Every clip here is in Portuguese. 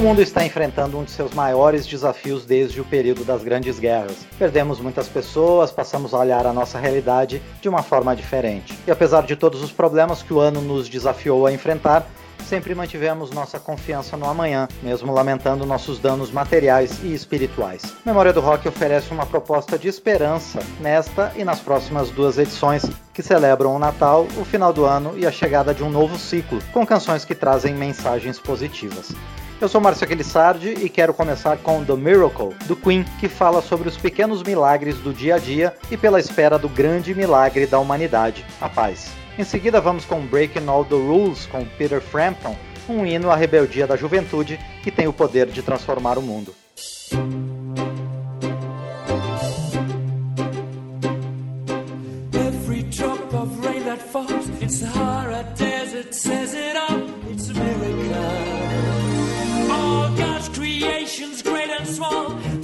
O mundo está enfrentando um de seus maiores desafios desde o período das Grandes Guerras. Perdemos muitas pessoas, passamos a olhar a nossa realidade de uma forma diferente. E apesar de todos os problemas que o ano nos desafiou a enfrentar, sempre mantivemos nossa confiança no amanhã, mesmo lamentando nossos danos materiais e espirituais. Memória do Rock oferece uma proposta de esperança nesta e nas próximas duas edições que celebram o Natal, o final do ano e a chegada de um novo ciclo, com canções que trazem mensagens positivas. Eu sou Márcio Aquilissardi e quero começar com The Miracle, do Queen, que fala sobre os pequenos milagres do dia a dia e pela espera do grande milagre da humanidade, a paz. Em seguida vamos com Breaking All the Rules, com Peter Frampton, um hino à rebeldia da juventude que tem o poder de transformar o mundo. Sahara Desert says it it's a miracle. Creations great and small,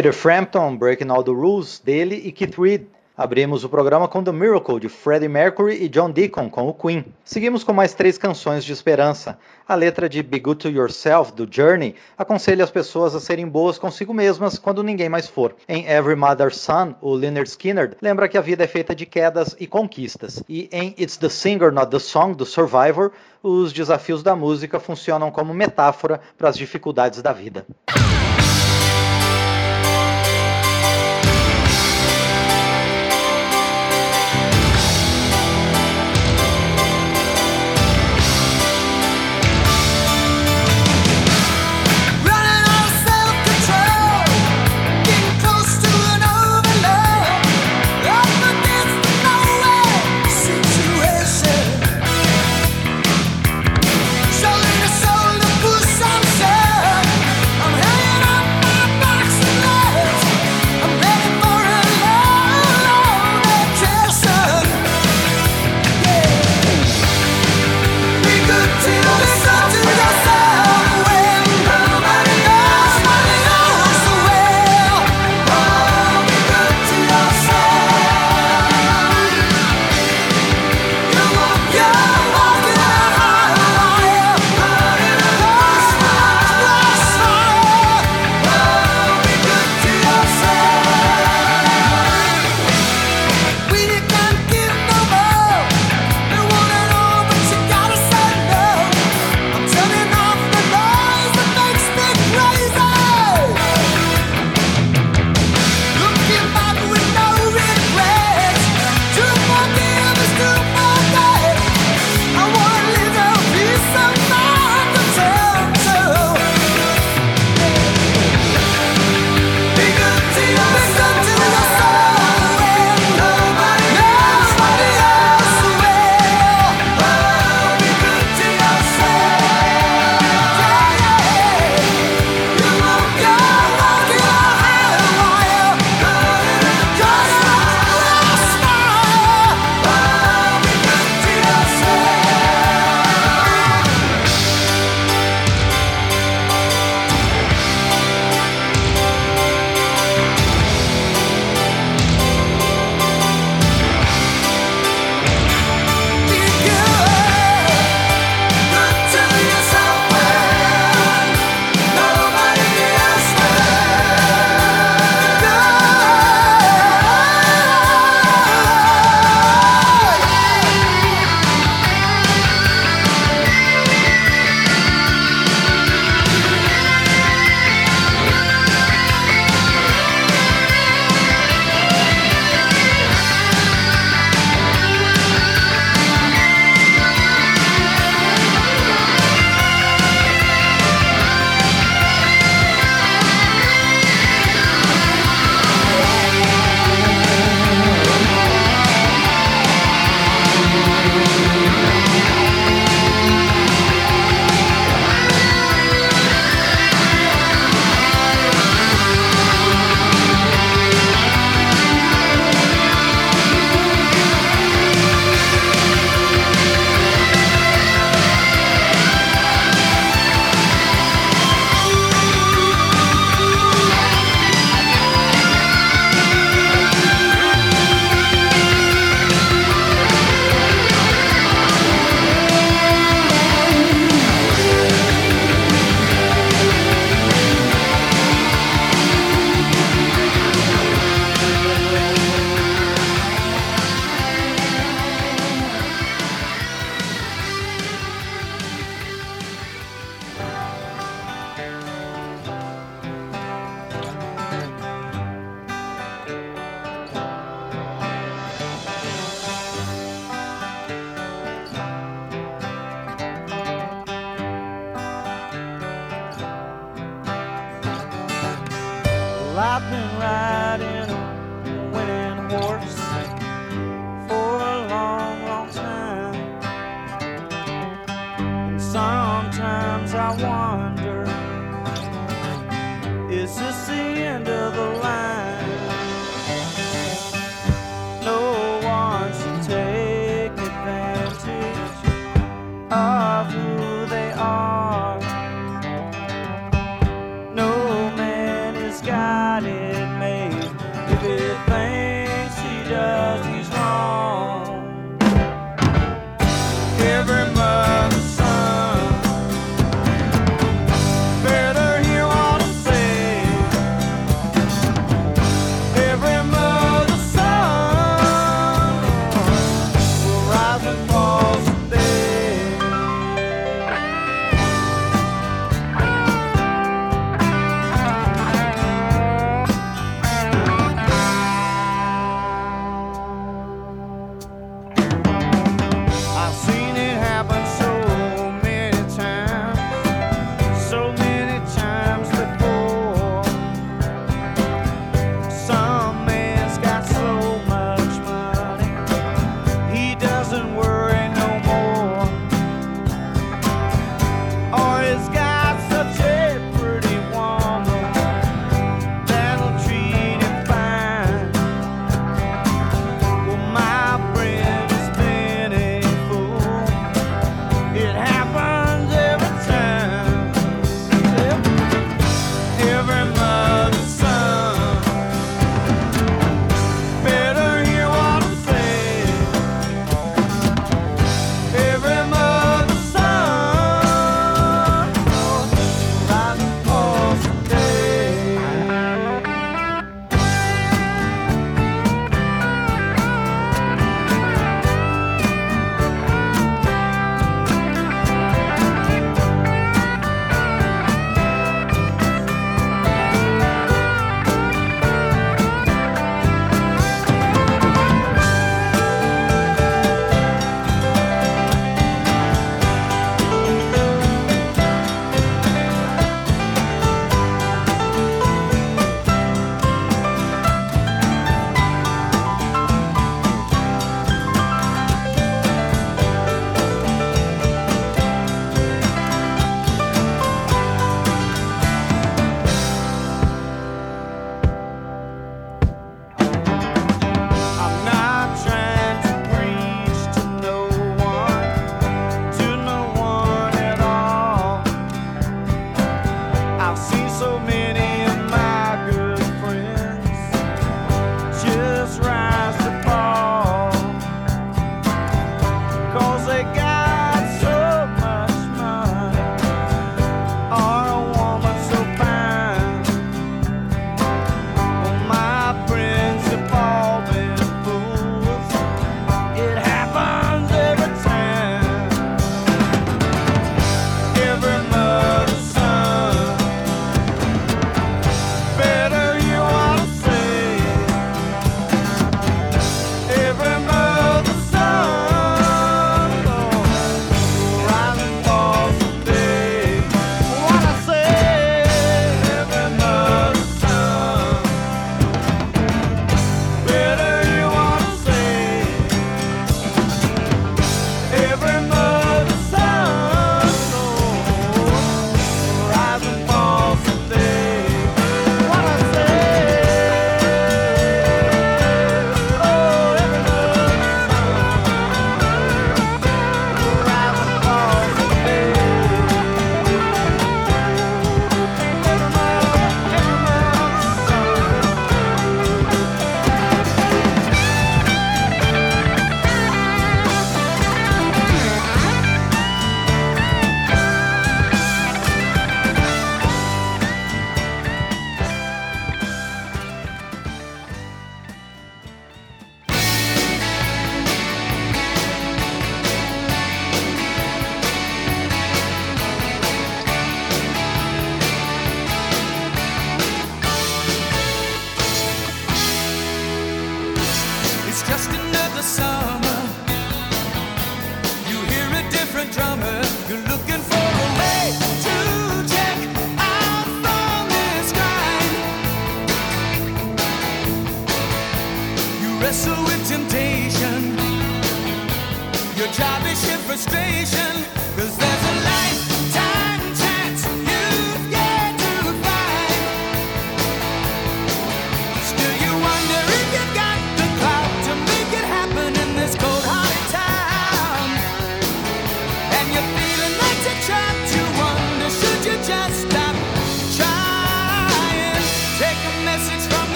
Peter Frampton, Breaking All the Rules, dele e Keith Reed. Abrimos o programa com The Miracle de Freddie Mercury e John Deacon com o Queen. Seguimos com mais três canções de esperança. A letra de Be Good to Yourself, do Journey, aconselha as pessoas a serem boas consigo mesmas quando ninguém mais for. Em Every Mother's Son, o Leonard Skinner lembra que a vida é feita de quedas e conquistas. E em It's the Singer, Not the Song, do Survivor, os desafios da música funcionam como metáfora para as dificuldades da vida.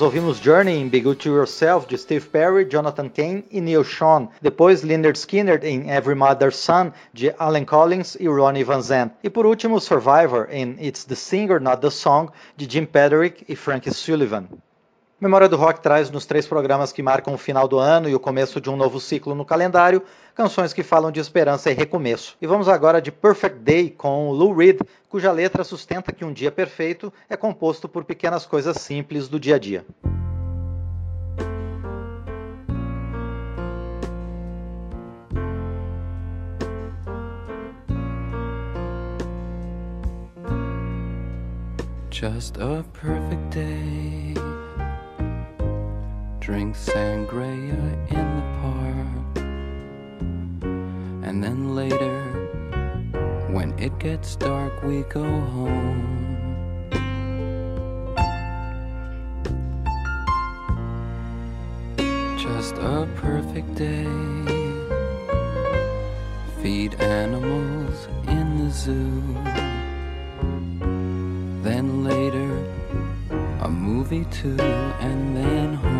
Nós ouvimos Journey em Be Good to Yourself de Steve Perry, Jonathan Cain e Neil Sean. Depois Leonard Skinner em Every Mother's Son de Alan Collins e Ronnie Van Zandt. E por último Survivor em It's the Singer Not the Song de Jim Patrick e Frank Sullivan. Memória do Rock traz nos três programas que marcam o final do ano e o começo de um novo ciclo no calendário, canções que falam de esperança e recomeço. E vamos agora de Perfect Day com Lou Reed, cuja letra sustenta que um dia perfeito é composto por pequenas coisas simples do dia a dia. Just a perfect day. Drink sangria in the park. And then later, when it gets dark, we go home. Just a perfect day. feed animals in the zoo. Then later, a movie too, and then home.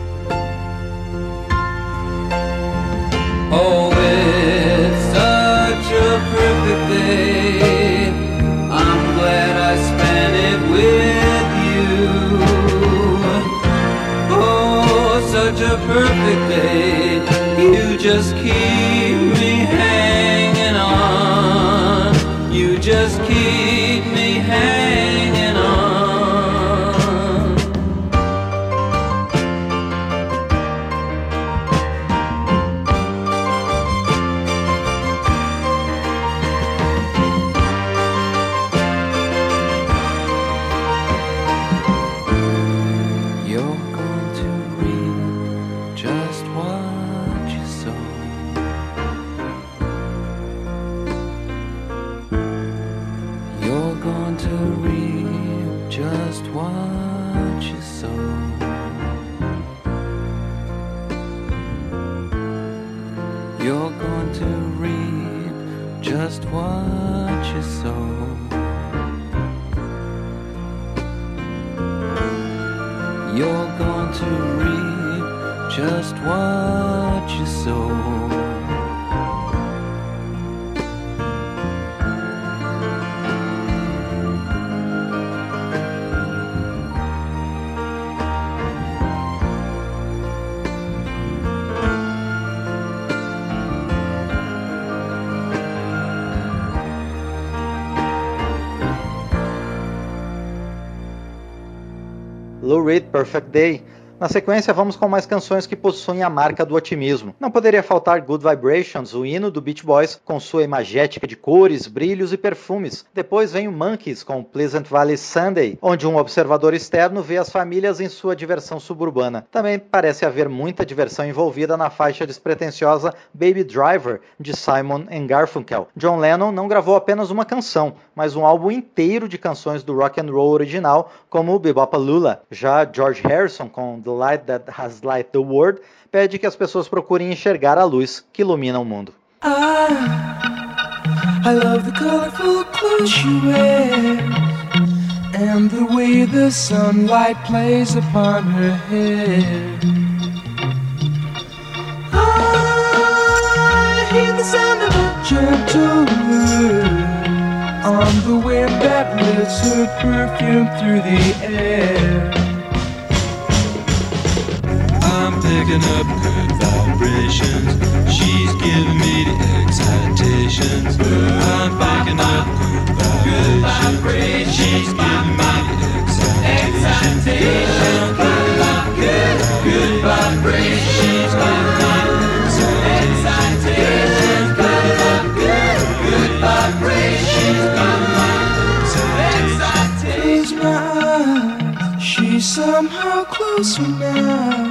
A perfect day. You just keep Perfect Day. Na sequência, vamos com mais canções que possuem a marca do otimismo. Não poderia faltar Good Vibrations, o hino do Beach Boys, com sua imagética de cores, brilhos e perfumes. Depois vem o Monkeys, com Pleasant Valley Sunday, onde um observador externo vê as famílias em sua diversão suburbana. Também parece haver muita diversão envolvida na faixa despretensiosa Baby Driver, de Simon Garfunkel. John Lennon não gravou apenas uma canção, mas um álbum inteiro de canções do rock and roll original, como Bebopalula. Já George Harrison, com The Light That Has Light the World, pede que as pessoas procurem enxergar a luz que ilumina o mundo. I, I love the colorful clothes she wears and the way the sunlight plays upon her hair. I hear the sound of a gentle wind on the wind that lifts her perfume through the air. Picking up good vibrations. She's giving me the excitations. I'm picking up good vibrations. She's giving me the excitations. Good, good, good vibrations. She's giving me the excitations. Good, good, vibrations. She's somehow closer now.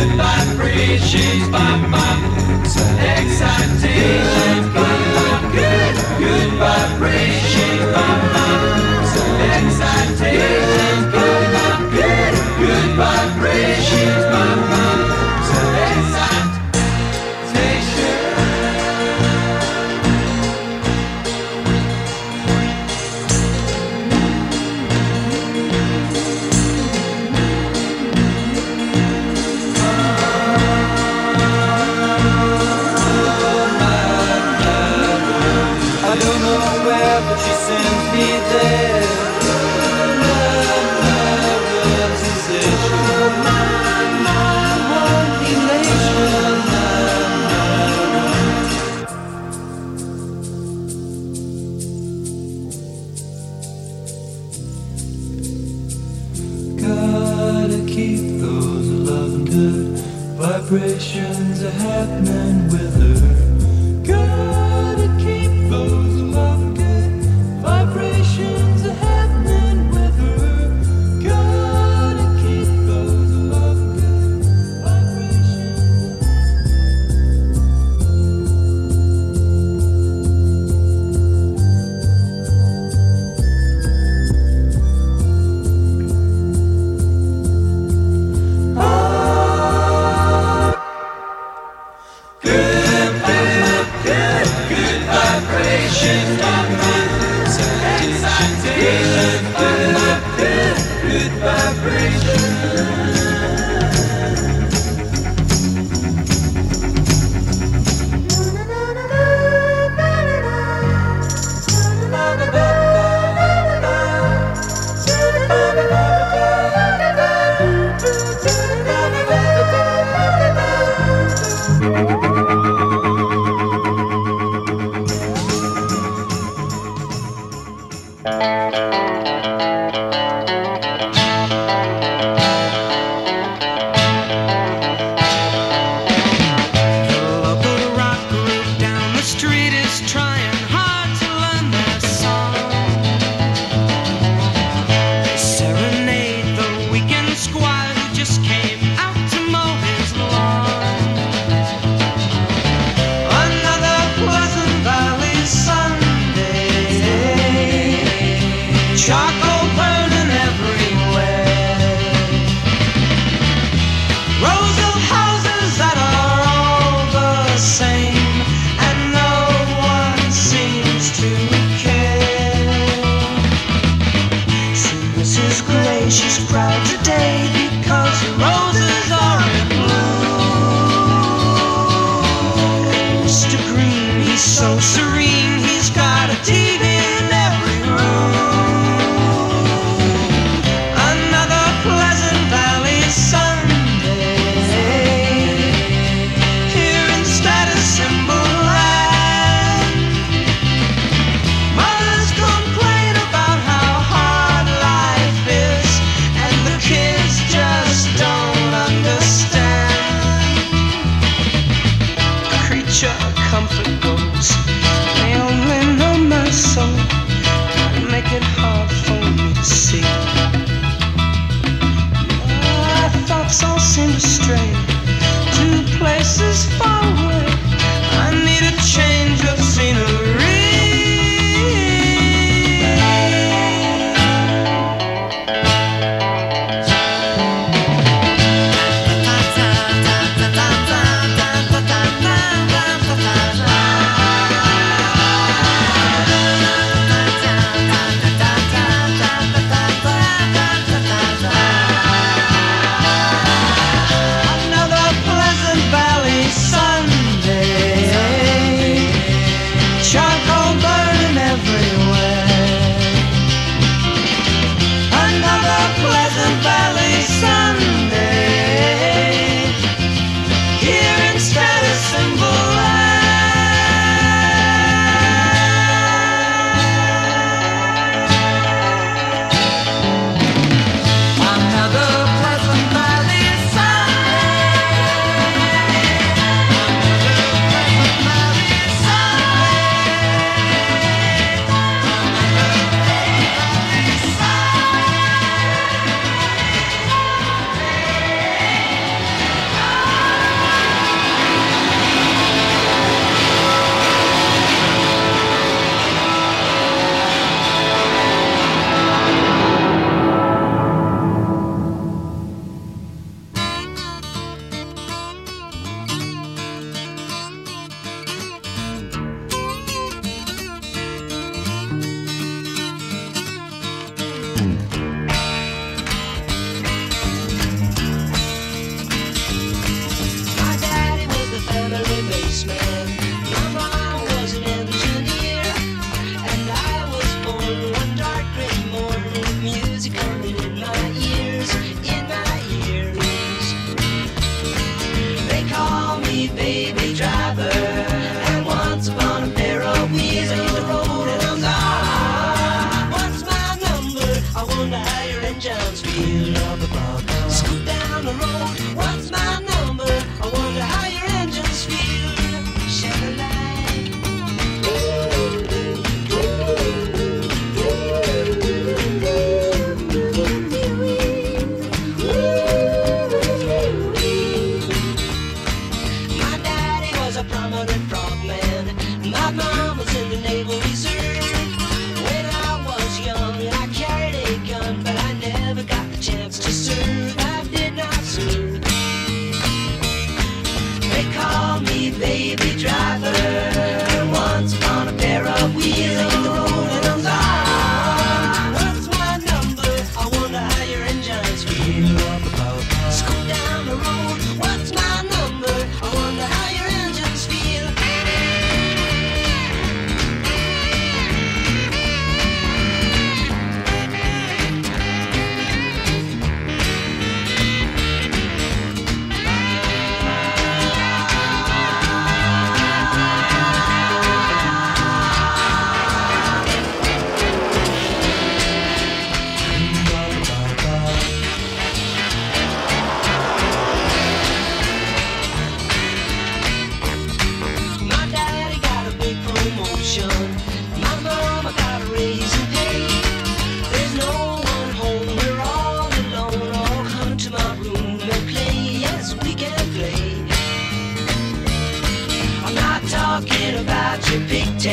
Good vibration.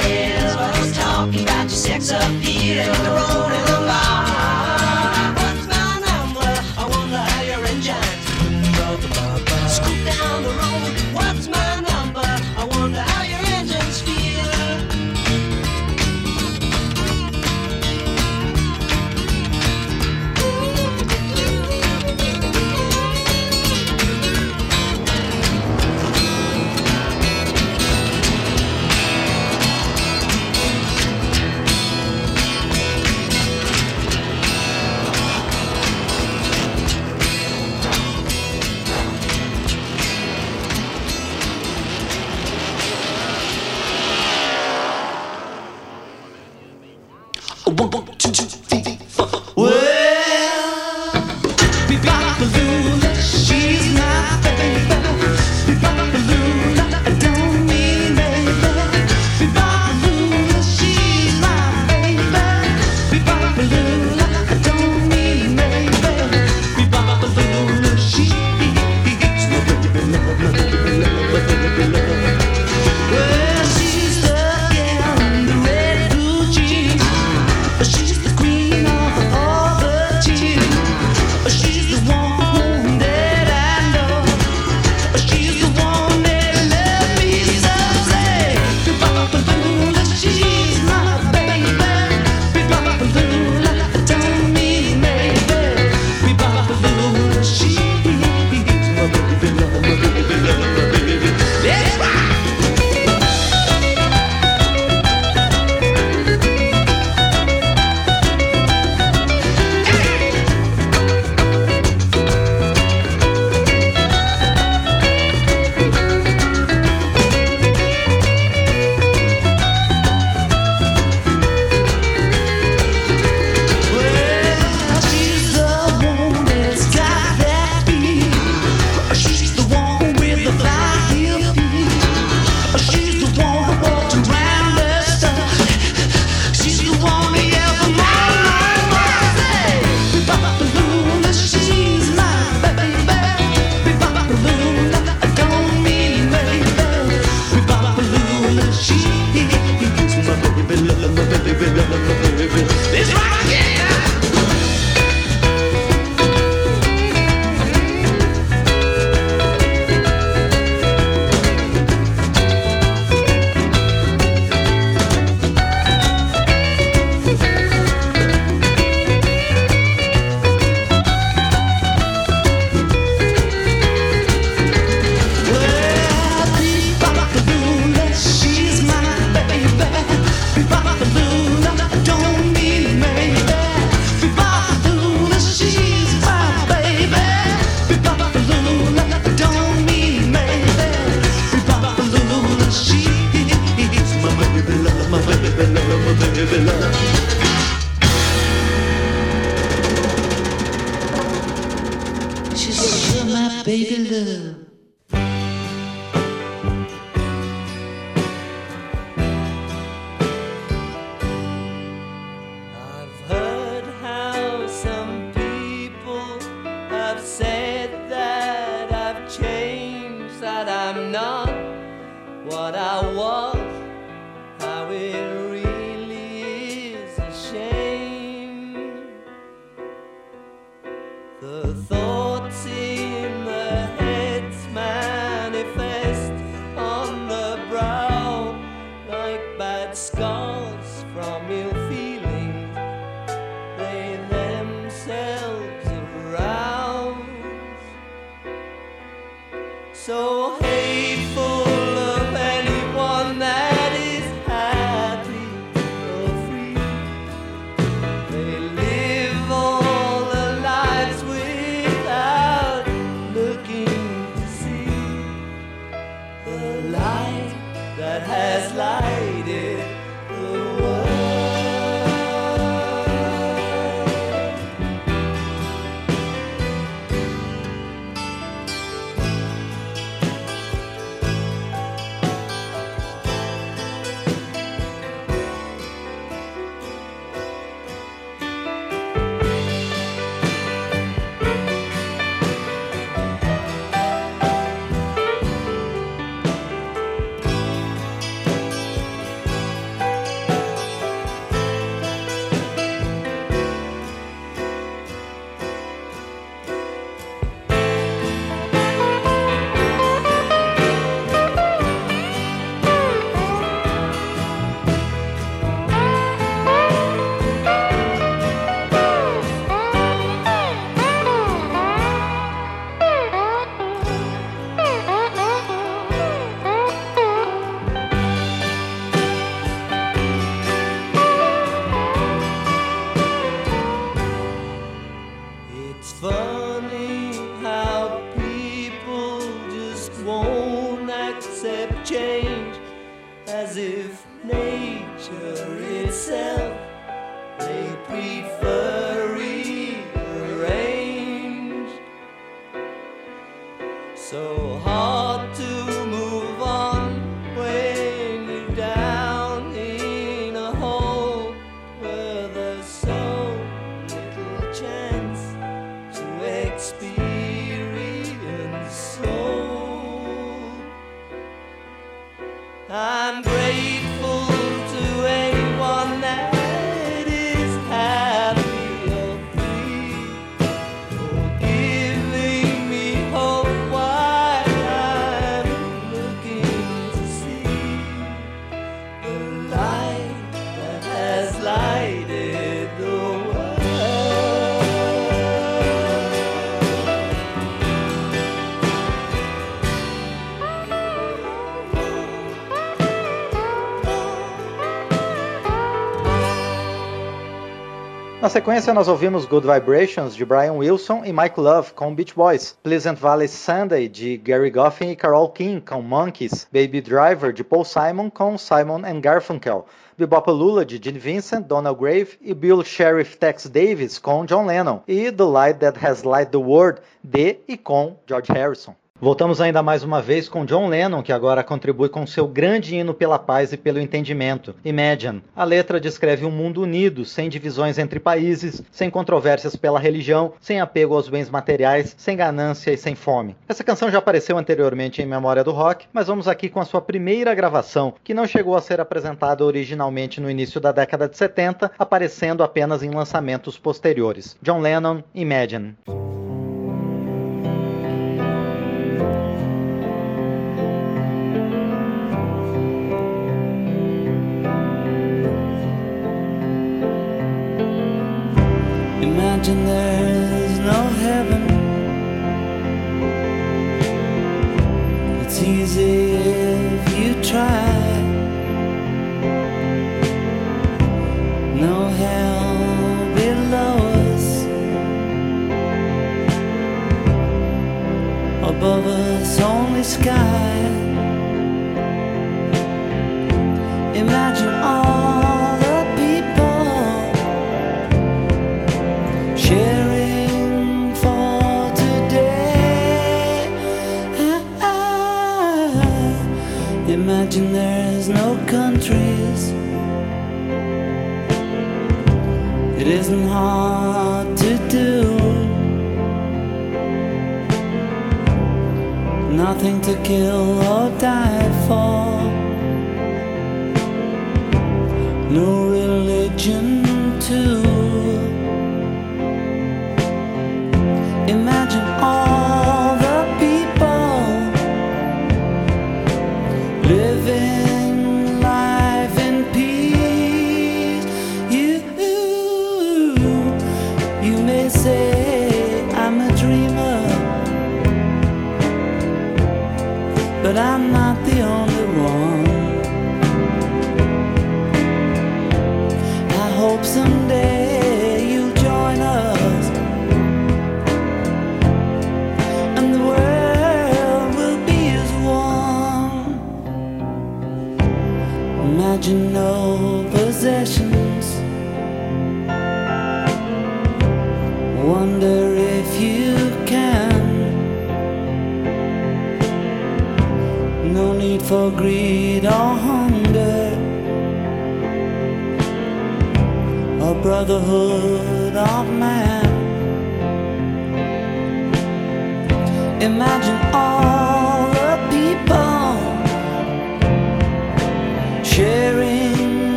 chance. Talking about your sex appeal in the road what I Na sequência, nós ouvimos Good Vibrations de Brian Wilson e Mike Love com Beach Boys, Pleasant Valley Sunday de Gary Goffin e Carole King com Monkeys, Baby Driver de Paul Simon com Simon and Garfunkel, Bebopalula de Gene Vincent, Donald Grave e Bill Sheriff Tex Davis com John Lennon. E The Light That Has Light the World de e com George Harrison. Voltamos ainda mais uma vez com John Lennon, que agora contribui com seu grande hino pela paz e pelo entendimento, Imagine. A letra descreve um mundo unido, sem divisões entre países, sem controvérsias pela religião, sem apego aos bens materiais, sem ganância e sem fome. Essa canção já apareceu anteriormente em Memória do Rock, mas vamos aqui com a sua primeira gravação, que não chegou a ser apresentada originalmente no início da década de 70, aparecendo apenas em lançamentos posteriores. John Lennon, Imagine. Us, only sky. Imagine all the people sharing for today. Imagine there's no countries. It isn't hard Nothing to kill or die for. No religion to Imagine all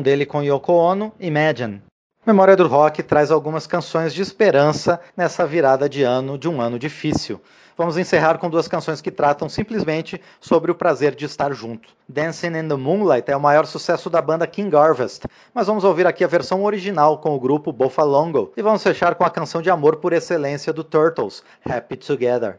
dele com Yoko Ono, Imagine. Memória do Rock traz algumas canções de esperança nessa virada de ano de um ano difícil. Vamos encerrar com duas canções que tratam simplesmente sobre o prazer de estar junto. Dancing in the Moonlight é o maior sucesso da banda King Harvest, mas vamos ouvir aqui a versão original com o grupo Bofalongo e vamos fechar com a canção de amor por excelência do Turtles, Happy Together.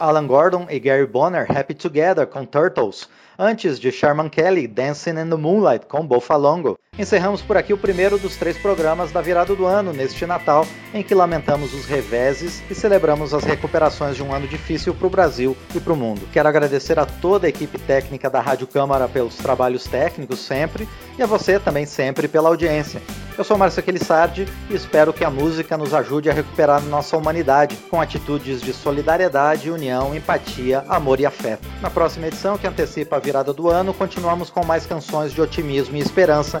Alan Gordon e Gary Bonner, Happy Together com Turtles, antes de Sherman Kelly, Dancing in the Moonlight com Bofalongo. Encerramos por aqui o primeiro dos três programas da virada do ano neste Natal, em que lamentamos os reveses e celebramos as recuperações de um ano difícil para o Brasil e para o mundo. Quero agradecer a toda a equipe técnica da Rádio Câmara pelos trabalhos técnicos sempre e a você também sempre pela audiência. Eu sou Márcio Aquilissardi e espero que a música nos ajude a recuperar nossa humanidade com atitudes de solidariedade, união, empatia, amor e afeto. Na próxima edição, que antecipa a virada do ano, continuamos com mais canções de otimismo e esperança